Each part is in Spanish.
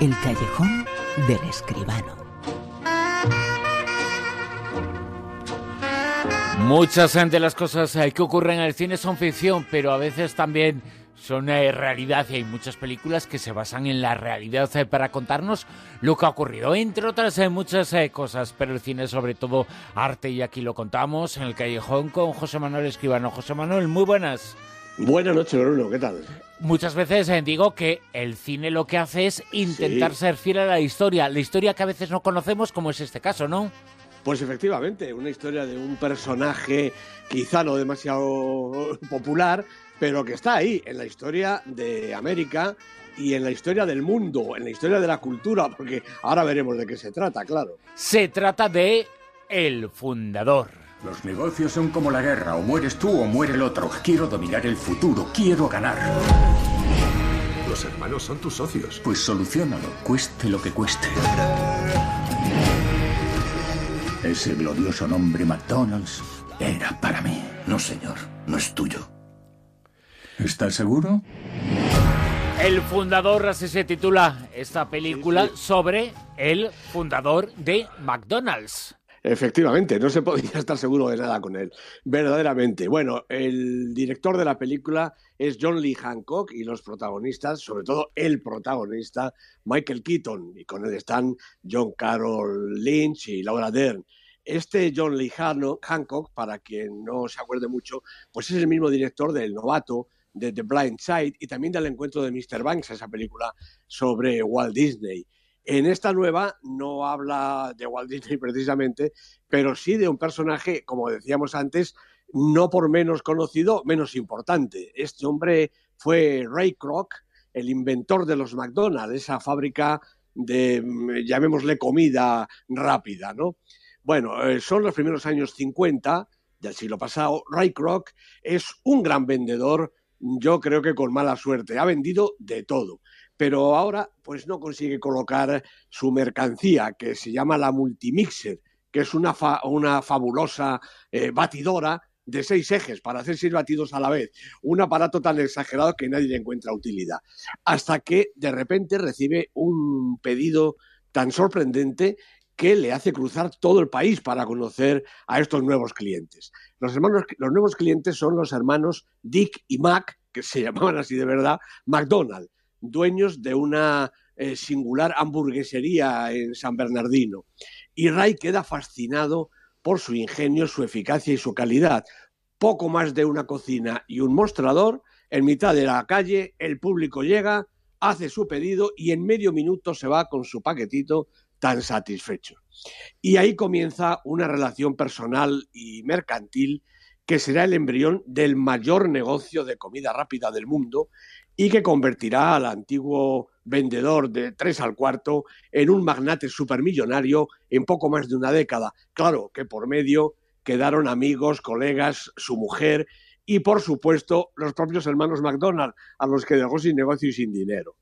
El callejón del escribano. Muchas de las cosas eh, que ocurren en el cine son ficción, pero a veces también son eh, realidad y hay muchas películas que se basan en la realidad eh, para contarnos lo que ha ocurrido, entre otras muchas cosas, pero el cine es sobre todo arte y aquí lo contamos en el callejón con José Manuel Escribano. José Manuel, muy buenas. Buenas noches, Bruno, ¿qué tal? Muchas veces eh, digo que el cine lo que hace es intentar ser fiel a la historia, la historia que a veces no conocemos, como es este caso, ¿no? Pues efectivamente, una historia de un personaje quizá no demasiado popular, pero que está ahí, en la historia de América y en la historia del mundo, en la historia de la cultura, porque ahora veremos de qué se trata, claro. Se trata de El Fundador. Los negocios son como la guerra, o mueres tú o muere el otro. Quiero dominar el futuro, quiero ganar. Los hermanos son tus socios. Pues solucionalo, cueste lo que cueste. Ese glorioso nombre McDonald's era para mí. No, señor, no es tuyo. ¿Estás seguro? El fundador, así se titula esta película, sobre el fundador de McDonald's. Efectivamente, no se podía estar seguro de nada con él, verdaderamente. Bueno, el director de la película es John Lee Hancock y los protagonistas, sobre todo el protagonista, Michael Keaton, y con él están John Carroll Lynch y Laura Dern. Este John Lee Hancock, para quien no se acuerde mucho, pues es el mismo director del Novato, de The Blind Side y también del encuentro de Mr. Banks, esa película sobre Walt Disney. En esta nueva no habla de Walt Disney precisamente, pero sí de un personaje, como decíamos antes, no por menos conocido, menos importante. Este hombre fue Ray Kroc, el inventor de los McDonald's, esa fábrica de, mm, llamémosle, comida rápida, ¿no? Bueno, eh, son los primeros años 50 del siglo pasado. Ray Kroc es un gran vendedor, yo creo que con mala suerte. Ha vendido de todo pero ahora pues no consigue colocar su mercancía, que se llama la Multimixer, que es una, una fabulosa eh, batidora de seis ejes para hacer seis batidos a la vez. Un aparato tan exagerado que nadie le encuentra utilidad. Hasta que de repente recibe un pedido tan sorprendente que le hace cruzar todo el país para conocer a estos nuevos clientes. Los, hermanos, los nuevos clientes son los hermanos Dick y Mac, que se llamaban así de verdad, McDonald dueños de una eh, singular hamburguesería en San Bernardino. Y Ray queda fascinado por su ingenio, su eficacia y su calidad. Poco más de una cocina y un mostrador, en mitad de la calle, el público llega, hace su pedido y en medio minuto se va con su paquetito tan satisfecho. Y ahí comienza una relación personal y mercantil que será el embrión del mayor negocio de comida rápida del mundo y que convertirá al antiguo vendedor de tres al cuarto en un magnate supermillonario en poco más de una década. Claro que por medio quedaron amigos, colegas, su mujer y por supuesto los propios hermanos McDonald, a los que dejó sin negocio y sin dinero.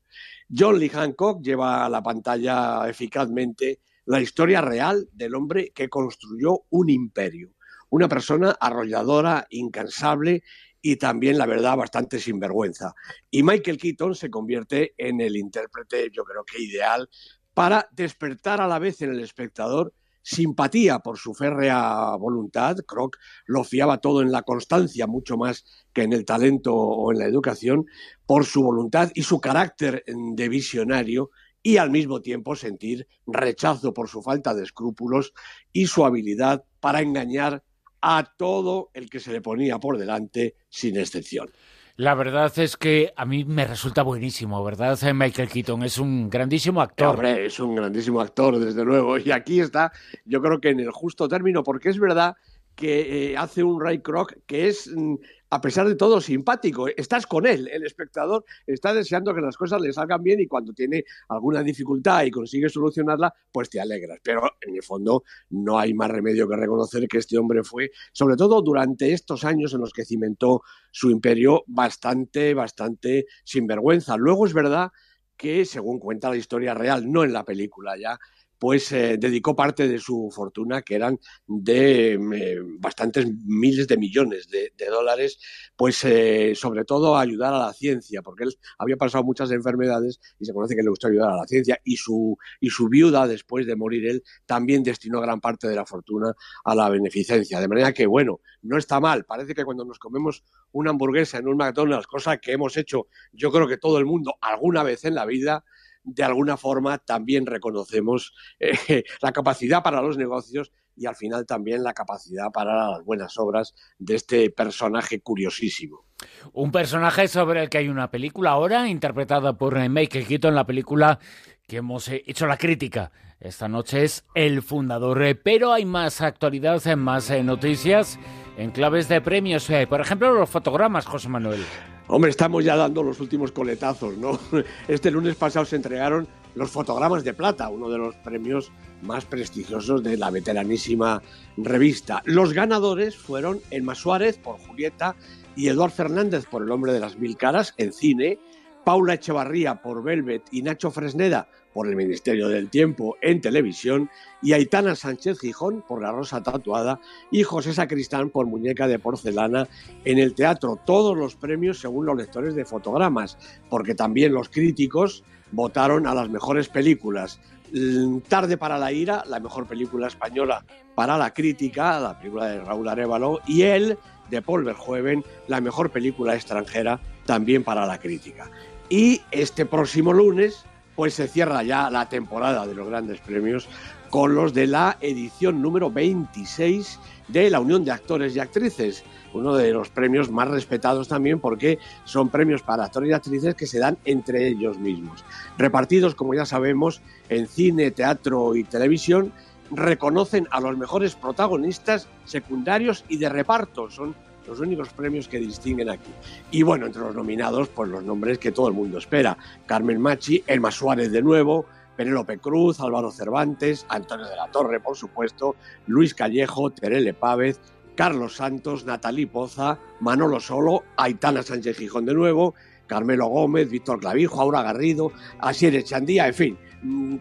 John Lee Hancock lleva a la pantalla eficazmente la historia real del hombre que construyó un imperio, una persona arrolladora, incansable y también, la verdad, bastante sinvergüenza. Y Michael Keaton se convierte en el intérprete, yo creo que ideal, para despertar a la vez en el espectador simpatía por su férrea voluntad. Croc lo fiaba todo en la constancia, mucho más que en el talento o en la educación, por su voluntad y su carácter de visionario y al mismo tiempo sentir rechazo por su falta de escrúpulos y su habilidad para engañar a todo el que se le ponía por delante, sin excepción. La verdad es que a mí me resulta buenísimo, ¿verdad? Michael Keaton es un grandísimo actor. Hombre, es un grandísimo actor, desde luego. Y aquí está, yo creo que en el justo término, porque es verdad que eh, hace un Ray Kroc que es mm, a pesar de todo, simpático. Estás con él, el espectador está deseando que las cosas le salgan bien y cuando tiene alguna dificultad y consigue solucionarla, pues te alegras. Pero en el fondo no hay más remedio que reconocer que este hombre fue, sobre todo durante estos años en los que cimentó su imperio, bastante, bastante sinvergüenza. Luego es verdad que, según cuenta la historia real, no en la película ya, pues eh, dedicó parte de su fortuna, que eran de eh, bastantes miles de millones de, dólares, pues eh, sobre todo a ayudar a la ciencia, porque él había pasado muchas enfermedades y se conoce que le gustó ayudar a la ciencia, y su, y su viuda, después de morir él, también destinó gran parte de la fortuna a la beneficencia. De manera que, bueno, no está mal. Parece que cuando nos comemos una hamburguesa en un McDonald's, cosa que hemos hecho yo creo que todo el mundo alguna vez en la vida, de alguna forma también reconocemos eh, la capacidad para los negocios y al final también la capacidad para las buenas obras de este personaje curiosísimo. Un personaje sobre el que hay una película ahora interpretada por Michael Keaton, la película que hemos eh, hecho la crítica. Esta noche es el fundador, eh, pero hay más actualidad, más noticias en claves de premios. Por ejemplo, los fotogramas, José Manuel. Hombre, estamos ya dando los últimos coletazos, ¿no? Este lunes pasado se entregaron los fotogramas de plata, uno de los premios más prestigiosos de la veteranísima revista. Los ganadores fueron Elma Suárez por Julieta y Eduard Fernández por El hombre de las mil caras en cine, Paula Echevarría por Velvet y Nacho Fresneda por el Ministerio del Tiempo en televisión y Aitana Sánchez Gijón por La Rosa Tatuada y José Sacristán por Muñeca de Porcelana en el teatro. Todos los premios según los lectores de fotogramas, porque también los críticos votaron a las mejores películas. Mm, Tarde para la ira, la mejor película española para la crítica, la película de Raúl Arevalo, y él, de Paul Verhoeven, la mejor película extranjera también para la crítica. Y este próximo lunes pues se cierra ya la temporada de los grandes premios con los de la edición número 26 de la Unión de Actores y Actrices, uno de los premios más respetados también porque son premios para actores y actrices que se dan entre ellos mismos. Repartidos, como ya sabemos, en cine, teatro y televisión, reconocen a los mejores protagonistas secundarios y de reparto. Son los únicos premios que distinguen aquí. Y bueno, entre los nominados, pues los nombres que todo el mundo espera. Carmen Machi, Elma Suárez de nuevo, Penélope Cruz, Álvaro Cervantes, Antonio de la Torre, por supuesto, Luis Callejo, Terele Pávez, Carlos Santos, Natalí Poza, Manolo Solo, Aitana Sánchez Gijón de nuevo, Carmelo Gómez, Víctor Clavijo, Aura Garrido, Asier Echandía, en fin,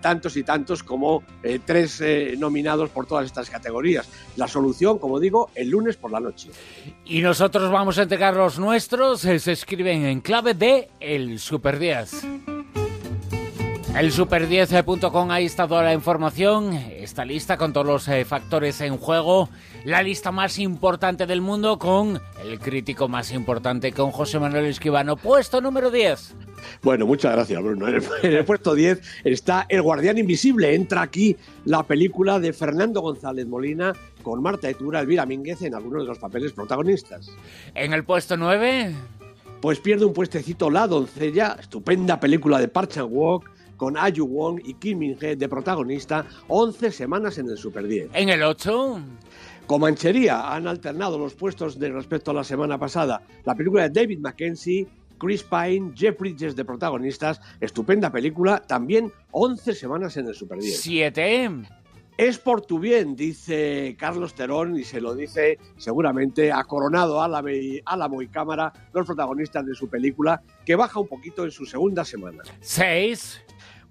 tantos y tantos como eh, tres eh, nominados por todas estas categorías. La solución, como digo, el lunes por la noche. Y nosotros vamos a entregar los nuestros, eh, se escriben en clave de El Super 10. El super10.com, ahí está toda la información, está lista con todos los factores en juego, la lista más importante del mundo con el crítico más importante, con José Manuel Esquivano, puesto número 10. Bueno, muchas gracias, Bruno. En el, puesto 10 está El Guardián Invisible. Entra aquí la película de Fernando González Molina con Marta Etura, Elvira Mínguez en algunos de los papeles protagonistas. En el puesto 9. Pues pierde un puestecito La Doncella, estupenda película de Park Chan-wook con Ayu Wong y Kim Min-hee de protagonista, 11 semanas en el Super 10. En el 8. Comanchería han alternado los puestos de respecto a la semana pasada. La película de David Mackenzie Chris Pine, Jeff Bridges de protagonistas, estupenda película, también 11 semanas en el Super 10. 7. Es por tu bien, dice Carlos Terón, y se lo dice seguramente a Coronado, Álamo y Cámara, los protagonistas de su película, que baja un poquito en su segunda semana. 6.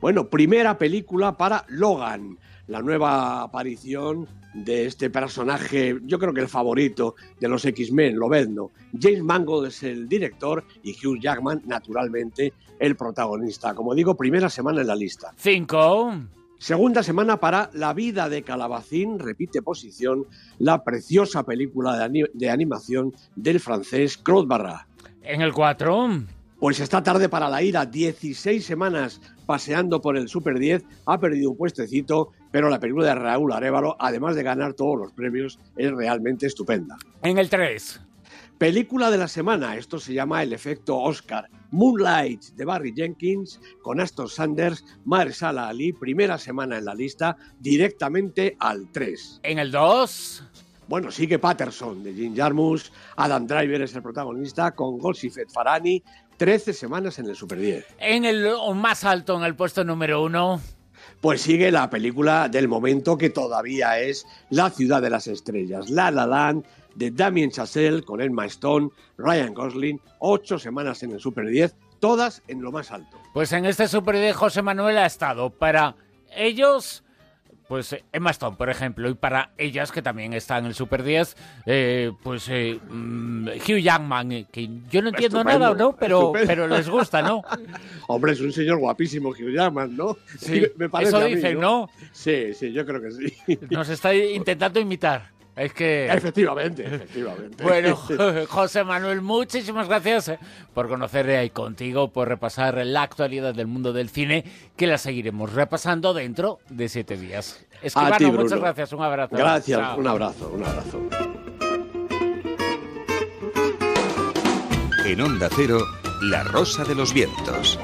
Bueno, primera película para Logan, la nueva aparición de este personaje, yo creo que el favorito de los X-Men, lo ¿no? James Mangold es el director y Hugh Jackman, naturalmente, el protagonista. Como digo, primera semana en la lista. Cinco. Segunda semana para La vida de Calabacín, repite posición, la preciosa película de, animación del francés Claude Barra. En el 4. Pues esta tarde para la ira, 16 semanas paseando por el Super 10, ha perdido un puestecito, pero la película de Raúl Arevalo, además de ganar todos los premios, es realmente estupenda. En el 3. Película de la semana, esto se llama El efecto Oscar. Moonlight de Barry Jenkins con Aston Sanders, Marsala Ali, primera semana en la lista, directamente al 3. En el 2. Bueno, sigue Patterson de Jim Jarmus, Adam Driver es el protagonista con Golsifet Farani, 13 semanas en el Super 10. En el más alto, en el puesto número 1. Pues sigue la película del momento que todavía es La ciudad de las estrellas, La La Land, de Damien Chazelle con Emma Stone, Ryan Gosling, ocho semanas en el Super 10, todas en lo más alto. Pues en este Super 10 José Manuel ha estado para ellos pues Emma Stone, por ejemplo, y para ellas que también están en el Super 10, eh, pues eh, mm, Hugh Jackman, que yo no entiendo Estupendo, nada, ¿no? Pero, estupendo. pero les gusta, ¿no? Hombre, es un señor guapísimo Hugh Jackman, ¿no? Sí, me parece eso mí, dicen, ¿no? Sí, sí, yo creo que sí. Nos está intentando imitar. Es que... Efectivamente, efectivamente. Bueno, José Manuel, muchísimas gracias eh, por conocer eh, contigo, por repasar la actualidad del mundo del cine, que la seguiremos repasando dentro de siete días. Escribano, ti, Bruno. muchas gracias, un abrazo. Gracias, Chao. un abrazo, un abrazo. En Onda Cero, La Rosa de los Vientos.